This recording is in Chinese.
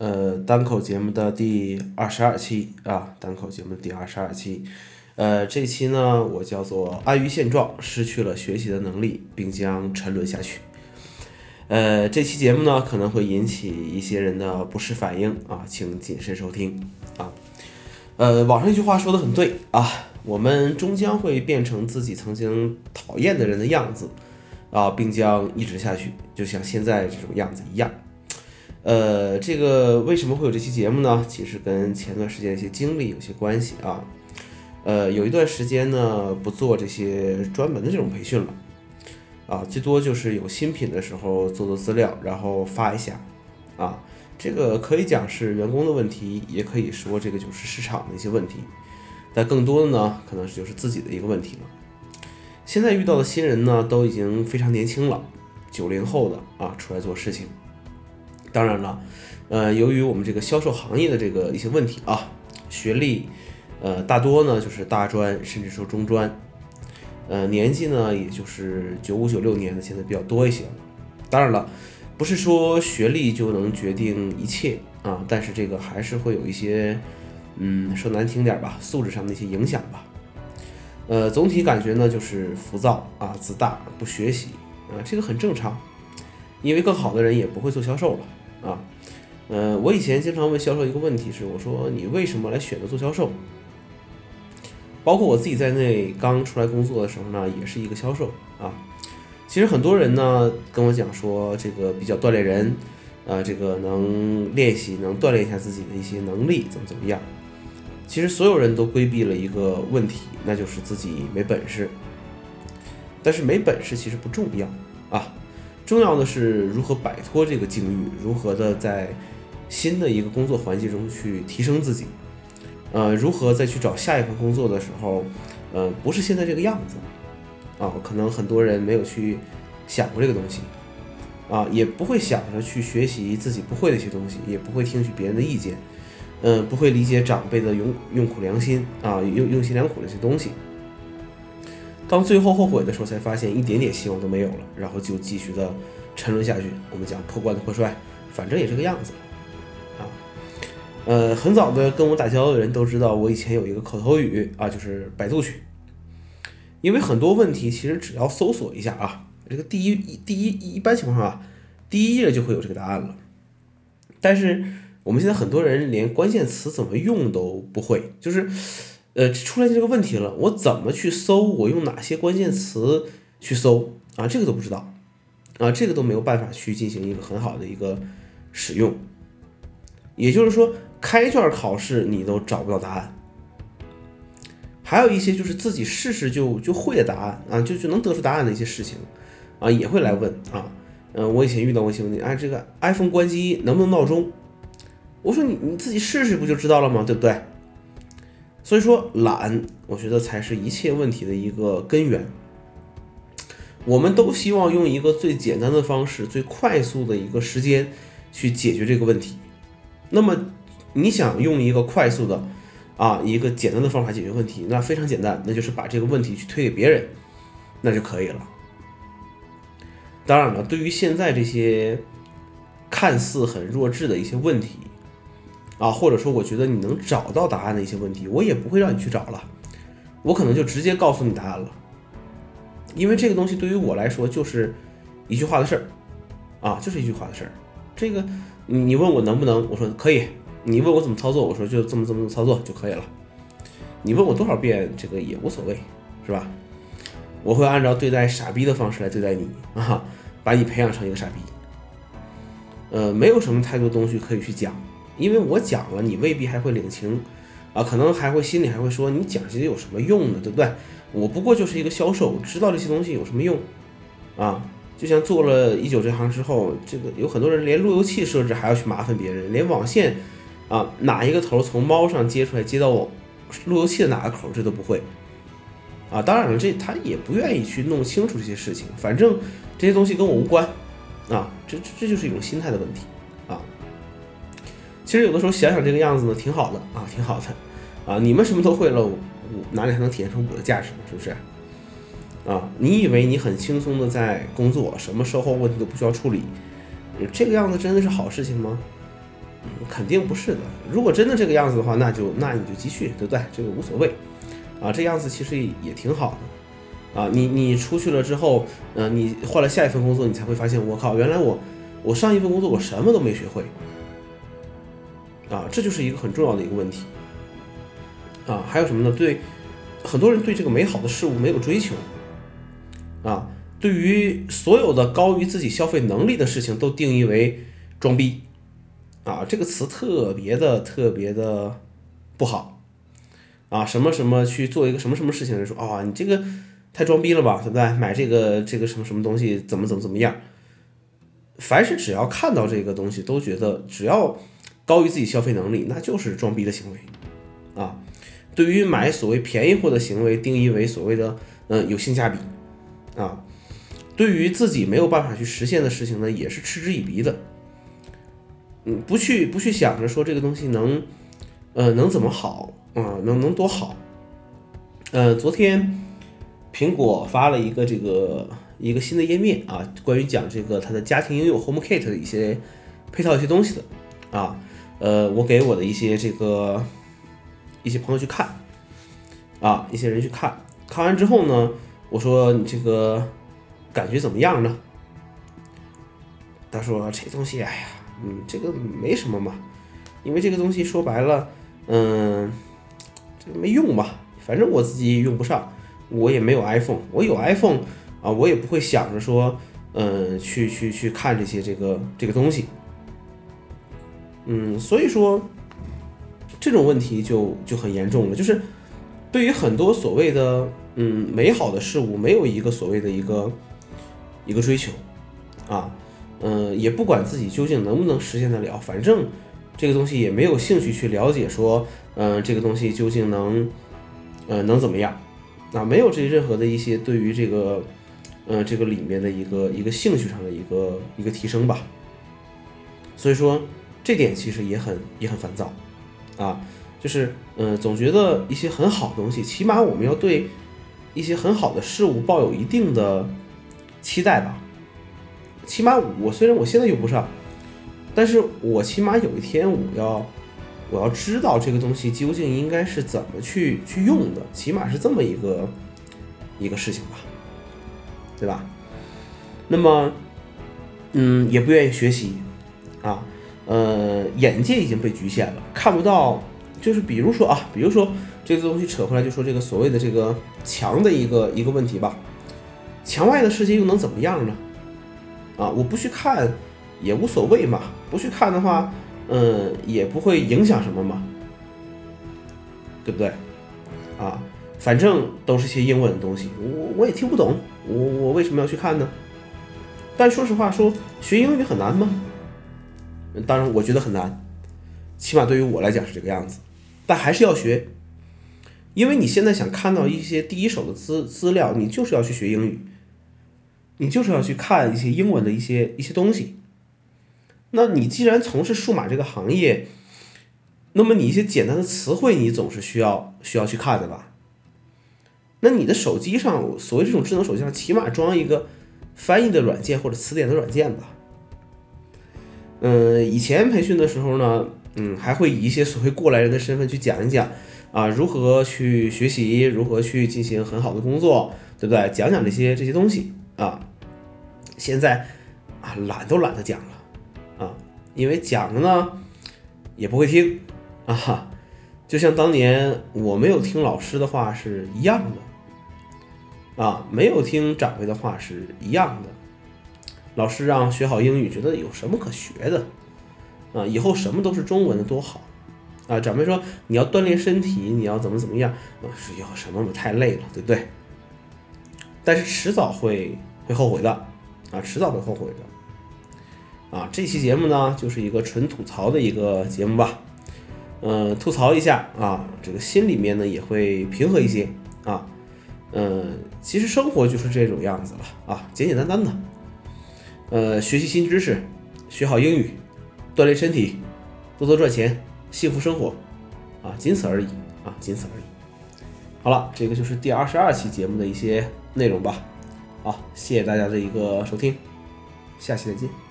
呃，单口节目的第二十二期啊，单口节目第二十二期，呃，这期呢，我叫做安于现状，失去了学习的能力，并将沉沦下去。呃，这期节目呢，可能会引起一些人的不适反应啊，请谨慎收听啊。呃，网上一句话说的很对啊，我们终将会变成自己曾经讨厌的人的样子啊，并将一直下去，就像现在这种样子一样。呃，这个为什么会有这期节目呢？其实跟前段时间一些经历有些关系啊。呃，有一段时间呢，不做这些专门的这种培训了，啊，最多就是有新品的时候做做资料，然后发一下，啊，这个可以讲是员工的问题，也可以说这个就是市场的一些问题，但更多的呢，可能是就是自己的一个问题了。现在遇到的新人呢，都已经非常年轻了，九零后的啊，出来做事情。当然了，呃，由于我们这个销售行业的这个一些问题啊，学历，呃，大多呢就是大专，甚至说中专，呃，年纪呢也就是九五九六年的，现在比较多一些。当然了，不是说学历就能决定一切啊，但是这个还是会有一些，嗯，说难听点吧，素质上的一些影响吧。呃，总体感觉呢就是浮躁啊，自大，不学习啊，这个很正常，因为更好的人也不会做销售了。啊，嗯，我以前经常问销售一个问题是，我说你为什么来选择做销售？包括我自己在内，刚出来工作的时候呢，也是一个销售啊。其实很多人呢跟我讲说，这个比较锻炼人，啊，这个能练习，能锻炼一下自己的一些能力，怎么怎么样。其实所有人都规避了一个问题，那就是自己没本事。但是没本事其实不重要啊。重要的是如何摆脱这个境遇，如何的在新的一个工作环境中去提升自己，呃，如何再去找下一份工作的时候，呃，不是现在这个样子，啊，可能很多人没有去想过这个东西，啊，也不会想着去学习自己不会的一些东西，也不会听取别人的意见，嗯，不会理解长辈的用用苦良心啊，用用心良苦的一些东西。当最后后悔的时候，才发现一点点希望都没有了，然后就继续的沉沦下去。我们讲破罐子破摔，反正也这个样子啊。呃，很早的跟我打交道的人都知道，我以前有一个口头语啊，就是百度去。因为很多问题其实只要搜索一下啊，这个第一第一一般情况下啊，第一页就会有这个答案了。但是我们现在很多人连关键词怎么用都不会，就是。呃，出现这个问题了，我怎么去搜？我用哪些关键词去搜啊？这个都不知道，啊，这个都没有办法去进行一个很好的一个使用。也就是说，开卷考试你都找不到答案。还有一些就是自己试试就就会的答案啊，就就能得出答案的一些事情啊，也会来问啊。嗯，我以前遇到过一些问题，哎，这个 iPhone 关机能不能闹钟？我说你你自己试试不就知道了吗？对不对？所以说懒，我觉得才是一切问题的一个根源。我们都希望用一个最简单的方式、最快速的一个时间去解决这个问题。那么你想用一个快速的啊一个简单的方法解决问题，那非常简单，那就是把这个问题去推给别人，那就可以了。当然了，对于现在这些看似很弱智的一些问题。啊，或者说，我觉得你能找到答案的一些问题，我也不会让你去找了，我可能就直接告诉你答案了，因为这个东西对于我来说就是一句话的事儿，啊，就是一句话的事儿。这个你问我能不能，我说可以。你问我怎么操作，我说就这么这么操作就可以了。你问我多少遍，这个也无所谓，是吧？我会按照对待傻逼的方式来对待你啊，把你培养成一个傻逼。呃，没有什么太多东西可以去讲。因为我讲了，你未必还会领情，啊，可能还会心里还会说你讲这些有什么用呢？对不对？我不过就是一个销售，我知道这些东西有什么用？啊，就像做了一久这行之后，这个有很多人连路由器设置还要去麻烦别人，连网线啊哪一个头从猫上接出来接到我路由器的哪个口这都不会，啊，当然了，这他也不愿意去弄清楚这些事情，反正这些东西跟我无关，啊，这这就是一种心态的问题。其实有的时候想想这个样子呢，挺好的啊，挺好的，啊，你们什么都会了，我哪里还能体现出我的价值呢？是不是？啊，你以为你很轻松的在工作，什么售后问题都不需要处理，这个样子真的是好事情吗？嗯肯定不是的。如果真的这个样子的话，那就那你就继续，对不对？这个无所谓，啊，这样子其实也挺好的，啊，你你出去了之后，嗯，你换了下一份工作，你才会发现，我靠，原来我我上一份工作我什么都没学会，啊，这就是一个很重要的一个问题，啊，还有什么呢？对，很多人对这个美好的事物没有追求，啊，对于所有的高于自己消费能力的事情都定义为装逼。啊，这个词特别的特别的不好啊！什么什么去做一个什么什么事情，人说啊，你这个太装逼了吧，对不对？买这个这个什么什么东西，怎么怎么怎么样？凡是只要看到这个东西，都觉得只要高于自己消费能力，那就是装逼的行为啊！对于买所谓便宜货的行为，定义为所谓的嗯有性价比啊！对于自己没有办法去实现的事情呢，也是嗤之以鼻的。嗯，不去不去想着说这个东西能，呃，能怎么好啊？能能多好？呃，昨天苹果发了一个这个一个新的页面啊，关于讲这个它的家庭应用 HomeKit 的一些配套一些东西的啊。呃，我给我的一些这个一些朋友去看啊，一些人去看看完之后呢，我说你这个感觉怎么样呢？他说这东西，哎呀。嗯，这个没什么嘛，因为这个东西说白了，嗯，这个没用吧，反正我自己用不上，我也没有 iPhone，我有 iPhone 啊，我也不会想着说，嗯，去去去看这些这个这个东西，嗯，所以说这种问题就就很严重了，就是对于很多所谓的嗯美好的事物，没有一个所谓的一个一个追求啊。嗯，也不管自己究竟能不能实现得了，反正这个东西也没有兴趣去了解，说，嗯，这个东西究竟能，呃，能怎么样？啊，没有这任何的一些对于这个，嗯，这个里面的一个一个兴趣上的一个一个提升吧。所以说，这点其实也很也很烦躁，啊，就是，嗯，总觉得一些很好的东西，起码我们要对一些很好的事物抱有一定的期待吧。起码我虽然我现在用不上，但是我起码有一天我要我要知道这个东西究竟应该是怎么去去用的，起码是这么一个一个事情吧，对吧？那么，嗯，也不愿意学习啊，呃，眼界已经被局限了，看不到，就是比如说啊，比如说这个东西扯回来就说这个所谓的这个墙的一个一个问题吧，墙外的世界又能怎么样呢？啊，我不去看也无所谓嘛，不去看的话，嗯，也不会影响什么嘛，对不对？啊，反正都是些英文的东西，我我也听不懂，我我为什么要去看呢？但说实话，说学英语很难吗？当然，我觉得很难，起码对于我来讲是这个样子，但还是要学，因为你现在想看到一些第一手的资资料，你就是要去学英语。你就是要去看一些英文的一些一些东西，那你既然从事数码这个行业，那么你一些简单的词汇你总是需要需要去看的吧？那你的手机上，所谓这种智能手机上，起码装一个翻译的软件或者词典的软件吧？嗯，以前培训的时候呢，嗯，还会以一些所谓过来人的身份去讲一讲啊，如何去学习，如何去进行很好的工作，对不对？讲讲这些这些东西啊。现在啊，懒都懒得讲了啊，因为讲了呢也不会听啊，就像当年我没有听老师的话是一样的啊，没有听长辈的话是一样的。老师让学好英语，觉得有什么可学的啊？以后什么都是中文的多好啊！长辈说你要锻炼身体，你要怎么怎么样？是有什么太累了，对不对？但是迟早会会后悔的。啊，迟早会后悔的。啊，这期节目呢，就是一个纯吐槽的一个节目吧。嗯，吐槽一下啊，这个心里面呢也会平和一些啊。嗯，其实生活就是这种样子了啊，简简单单的。呃，学习新知识，学好英语，锻炼身体，多多赚钱，幸福生活啊，仅此而已啊，仅此而已。好了，这个就是第二十二期节目的一些内容吧。好，谢谢大家的一个收听，下期再见。